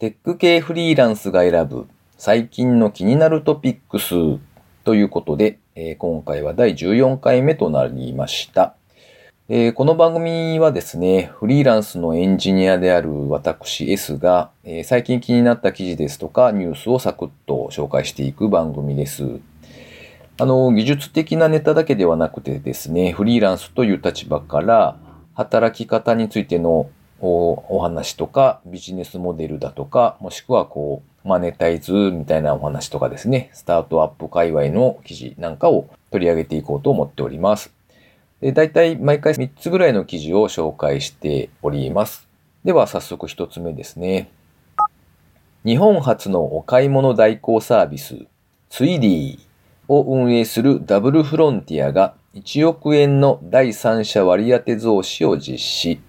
テック系フリーランスが選ぶ最近の気になるトピックスということで、えー、今回は第14回目となりました。えー、この番組はですね、フリーランスのエンジニアである私 S が、えー、最近気になった記事ですとかニュースをサクッと紹介していく番組です。あの、技術的なネタだけではなくてですね、フリーランスという立場から働き方についてのお話とかビジネスモデルだとか、もしくはこう、マネタイズみたいなお話とかですね、スタートアップ界隈の記事なんかを取り上げていこうと思っております。で、大体毎回3つぐらいの記事を紹介しております。では早速1つ目ですね。日本初のお買い物代行サービス、ツイディを運営するダブルフロンティアが1億円の第三者割当増資を実施。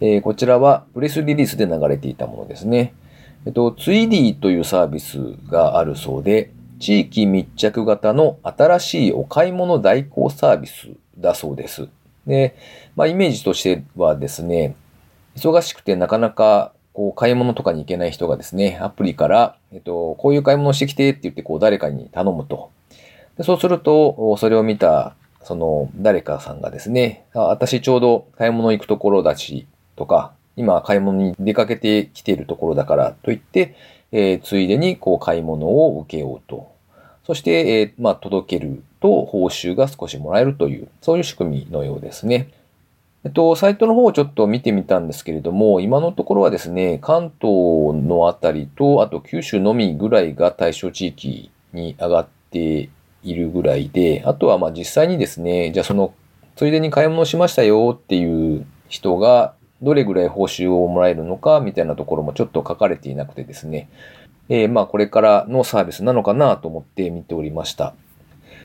えー、こちらはプレスリリースで流れていたものですね。えっと、ツイディというサービスがあるそうで、地域密着型の新しいお買い物代行サービスだそうです。で、まあ、イメージとしてはですね、忙しくてなかなかこう買い物とかに行けない人がですね、アプリから、えっと、こういう買い物してきてって言ってこう誰かに頼むと。でそうすると、それを見たその誰かさんがですね、あ私ちょうど買い物行くところだしとか、今買い物に出かけてきているところだからと言って、えー、ついでにこう買い物を受けようと。そして、えー、まあ、届けると報酬が少しもらえるという、そういう仕組みのようですね。えっと、サイトの方をちょっと見てみたんですけれども、今のところはですね、関東のあたりと、あと九州のみぐらいが対象地域に上がっているぐらいで、あとはまあ実際にですね、じゃあその、ついでに買い物しましたよっていう人が、どれぐらい報酬をもらえるのかみたいなところもちょっと書かれていなくてですね、えー、まあこれからのサービスなのかなと思って見ておりました。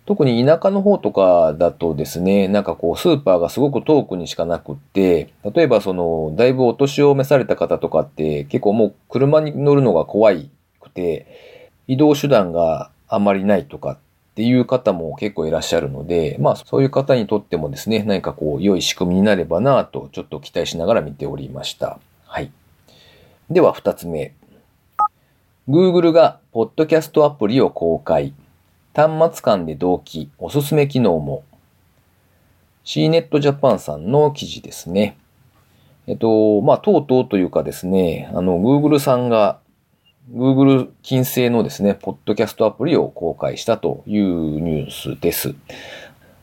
特に田舎の方とかだとですね、なんかこうスーパーがすごく遠くにしかなくって、例えばその、だいぶお年を召された方とかって結構もう車に乗るのが怖くて、移動手段があまりないとかっていう方も結構いらっしゃるので、まあそういう方にとってもですね、何かこう良い仕組みになればなとちょっと期待しながら見ておりました。はい。では二つ目。Google がポッドキャストアプリを公開。端末間で同期、おすすめ機能も。CNET Japan さんの記事ですね。えっと、まあ、とうとうというかですね、あの、Google さんが Google 金星のですね、ポッドキャストアプリを公開したというニュースです。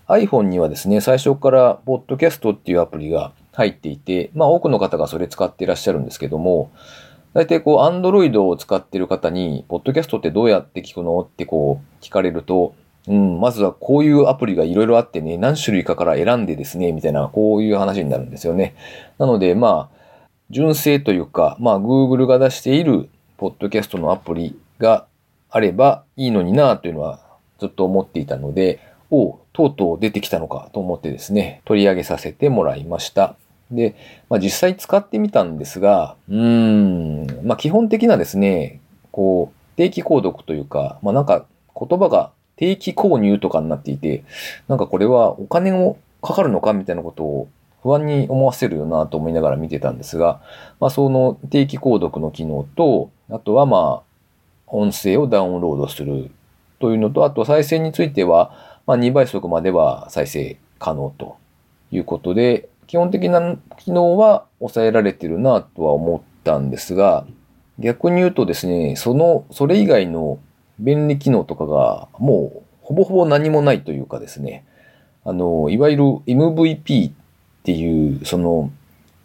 iPhone にはですね、最初からポッドキャストっていうアプリが入っていて、まあ多くの方がそれ使っていらっしゃるんですけども、大体こう、Android を使っている方に、ポッドキャストってどうやって聞くのってこう、聞かれると、うん、まずはこういうアプリがいろいろあってね、何種類かから選んでですね、みたいな、こういう話になるんですよね。なので、まあ、純正というか、まあ、Google が出しているポッドキャストのアプリがあればいいのになというのはずっと思っていたので、おとうとう出てきたのかと思ってですね、取り上げさせてもらいました。で、まあ、実際使ってみたんですが、うーん、まあ、基本的なですね、こう、定期購読というか、まあ、なんか言葉が定期購入とかになっていて、なんかこれはお金をかかるのかみたいなことを不安に思わせるよなと思いながら見てたんですが、まあ、その定期購読の機能と、あとはまあ、音声をダウンロードするというのと、あと再生については、まあ、2倍速までは再生可能ということで、基本的な機能は抑えられてるなとは思ったんですが、逆に言うとですね、その、それ以外の便利機能とかがもうほぼほぼ何もないというかですね、あの、いわゆる MVP っていう、その、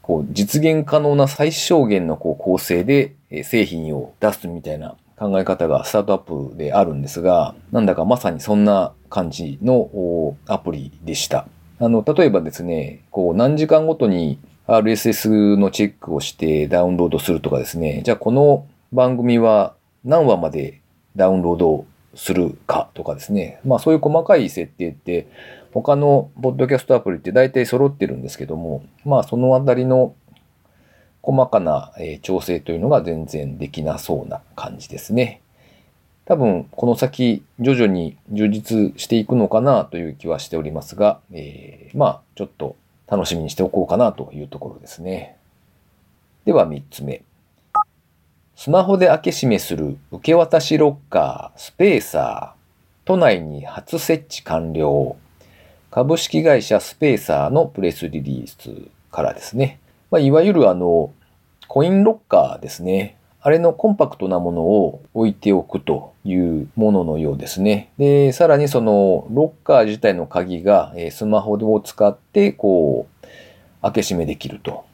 こう、実現可能な最小限のこう構成で製品を出すみたいな考え方がスタートアップであるんですが、なんだかまさにそんな感じのアプリでした。あの、例えばですね、こう、何時間ごとに RSS のチェックをしてダウンロードするとかですね、じゃあこの番組は何話までダウンロードするかとかですね、まあそういう細かい設定って他のポッドキャストアプリって大体揃ってるんですけども、まあそのあたりの細かな調整というのが全然できなそうな感じですね。多分この先徐々に充実していくのかなという気はしておりますが、えー、まあちょっと楽しみにしておこうかなというところですね。では3つ目。スマホで開け閉めする受け渡しロッカー、スペーサー、都内に初設置完了。株式会社スペーサーのプレスリリースからですね。まあ、いわゆるあの、コインロッカーですね。あれのコンパクトなものを置いておくというもののようですね。で、さらにそのロッカー自体の鍵がスマホを使ってこう開け閉めできると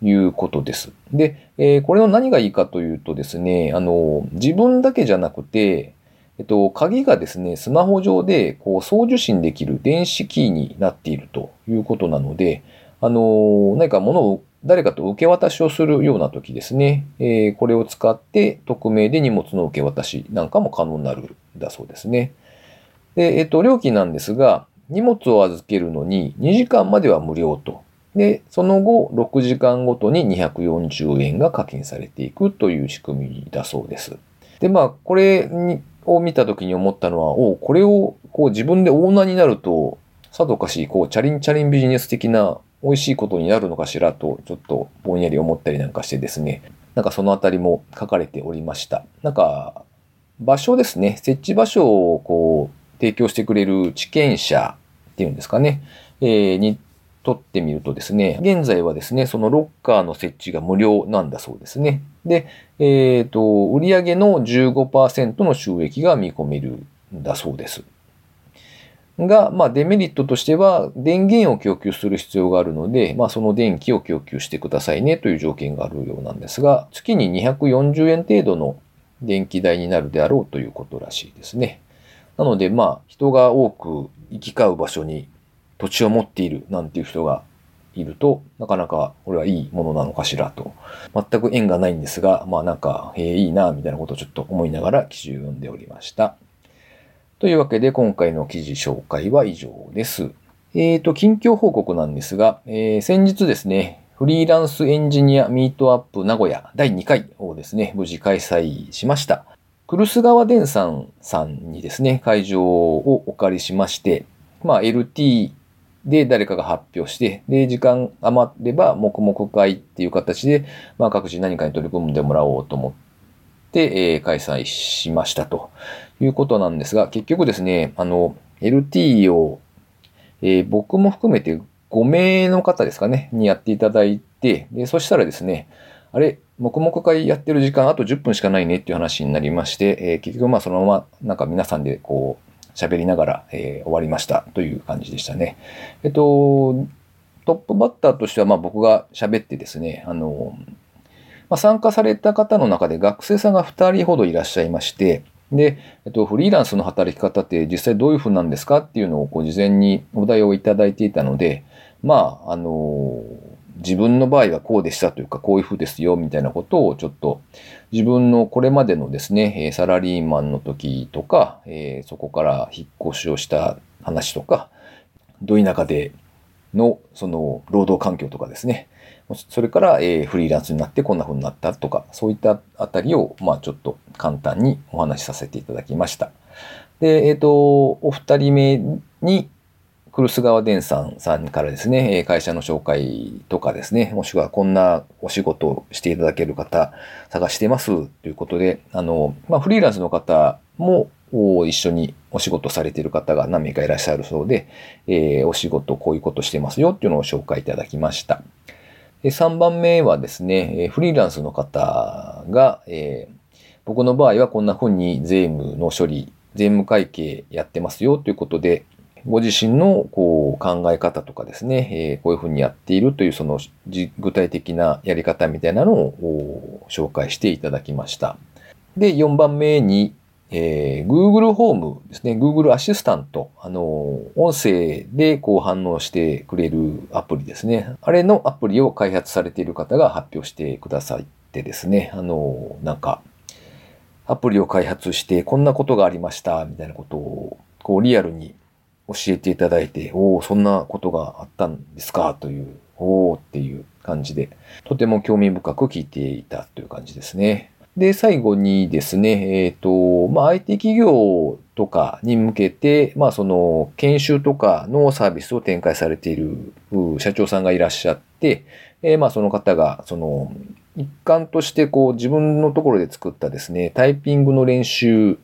いうことです。で、えこれの何がいいかというとですね、あの、自分だけじゃなくて、えっと、鍵がですね、スマホ上でこう送受信できる電子キーになっているということなので、あの、何か物を誰かと受け渡しをするような時ですね、えー、これを使って匿名で荷物の受け渡しなんかも可能になるんだそうですね。で、えっと、料金なんですが、荷物を預けるのに2時間までは無料と。で、その後、6時間ごとに240円が課金されていくという仕組みだそうです。で、まあ、これにを見た時に思ったのは、おこれをこう自分でオーナーになると、さぞかし、こう、チャリンチャリンビジネス的な美味しいことになるのかしらと、ちょっとぼんやり思ったりなんかしてですね、なんかそのあたりも書かれておりました。なんか、場所ですね、設置場所をこう、提供してくれる地権者っていうんですかね、えー、にとってみるとですね、現在はですね、そのロッカーの設置が無料なんだそうですね。で、えっ、ー、と、売上の15%の収益が見込めるんだそうです。が、まあ、デメリットとしては、電源を供給する必要があるので、まあ、その電気を供給してくださいねという条件があるようなんですが、月に240円程度の電気代になるであろうということらしいですね。なので、まあ、人が多く行き交う場所に土地を持っているなんていう人がいると、なかなかこれはいいものなのかしらと。全く縁がないんですが、まあなんか、えー、いいな、みたいなことをちょっと思いながら記事を読んでおりました。というわけで今回の記事紹介は以上です。えっ、ー、と、近況報告なんですが、えー、先日ですね、フリーランスエンジニアミートアップ名古屋第2回をですね、無事開催しました。クルス川電産さんにですね、会場をお借りしまして、まあ LT で、誰かが発表して、で、時間余れば、黙々会っていう形で、まあ、各自何かに取り組んでもらおうと思って、えー、開催しましたと。いうことなんですが、結局ですね、あの、LT を、えー、僕も含めて5名の方ですかね、にやっていただいて、で、そしたらですね、あれ、黙々会やってる時間あと10分しかないねっていう話になりまして、えー、結局まあそのままなんか皆さんでこう、喋りながら、えー、終わりましたという感じでしたね。えっと、トップバッターとしては、まあ僕が喋ってですね、あの、まあ、参加された方の中で学生さんが2人ほどいらっしゃいまして、で、えっと、フリーランスの働き方って実際どういうふうなんですかっていうのをこう事前にお題をいただいていたので、まあ、あの自分の場合はこうでしたというか、こういうふうですよ、みたいなことをちょっと自分のこれまでのですね、サラリーマンの時とか、えそこから引っ越しをした話とか、ど田舎でのその労働環境とかですね、それから、えフリーランスになってこんな風になったとか、そういったあたりを、まあちょっと簡単にお話しさせていただきました。で、えっ、ー、と、お二人目に、クルス川電産さんからですね、会社の紹介とかですね、もしくはこんなお仕事をしていただける方探してますということで、あの、まあ、フリーランスの方も一緒にお仕事されている方が何名かいらっしゃるそうで、えー、お仕事こういうことしてますよっていうのを紹介いただきました。3番目はですね、フリーランスの方が、えー、僕の場合はこんな風に税務の処理、税務会計やってますよということで、ご自身のこう考え方とかですね、えー、こういうふうにやっているというその具体的なやり方みたいなのを紹介していただきました。で、4番目に、えー、Google ホームですね、Google アシスタント、あの、音声でこう反応してくれるアプリですね。あれのアプリを開発されている方が発表してくださってですね、あの、なんか、アプリを開発してこんなことがありました、みたいなことを、こうリアルに教えていただいて、おお、そんなことがあったんですかという、おおっていう感じで、とても興味深く聞いていたという感じですね。で、最後にですね、えっ、ー、と、まあ、IT 企業とかに向けて、まあ、その、研修とかのサービスを展開されている社長さんがいらっしゃって、えー、まあ、その方が、その、一環としてこう自分のところで作ったですね、タイピングの練習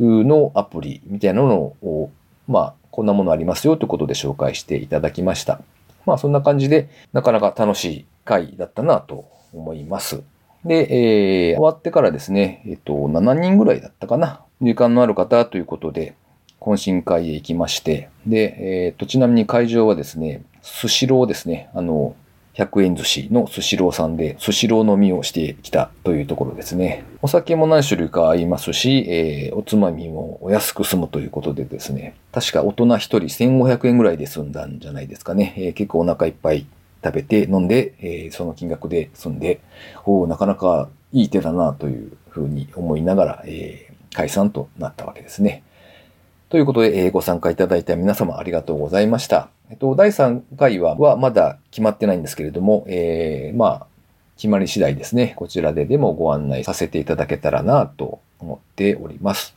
のアプリみたいなのを、まあ、こんなものありますよということで紹介していただきました。まあ、そんな感じで、なかなか楽しい回だったなと思います。で、えー、終わってからですね、えっと、7人ぐらいだったかな。時間のある方ということで、懇親会へ行きまして、で、えっ、と、ちなみに会場はですね、スシローですね。あの、100円寿司のスシローさんで、スシロー飲みをしてきたというところですね。お酒も何種類かありますし、えー、おつまみもお安く済むということでですね、確か大人1人1500円ぐらいで済んだんじゃないですかね。えー、結構お腹いっぱい食べて飲んで、えー、その金額で済んで、おなかなかいい手だなというふうに思いながら、え、解散となったわけですね。ということで、えー、ご参加いただいた皆様ありがとうございました。えっと、第3回ははまだ決まってないんですけれども、えー、まあ、決まり次第ですね、こちらででもご案内させていただけたらなと思っております。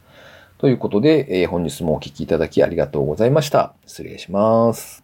ということで、えー、本日もお聴きいただきありがとうございました。失礼します。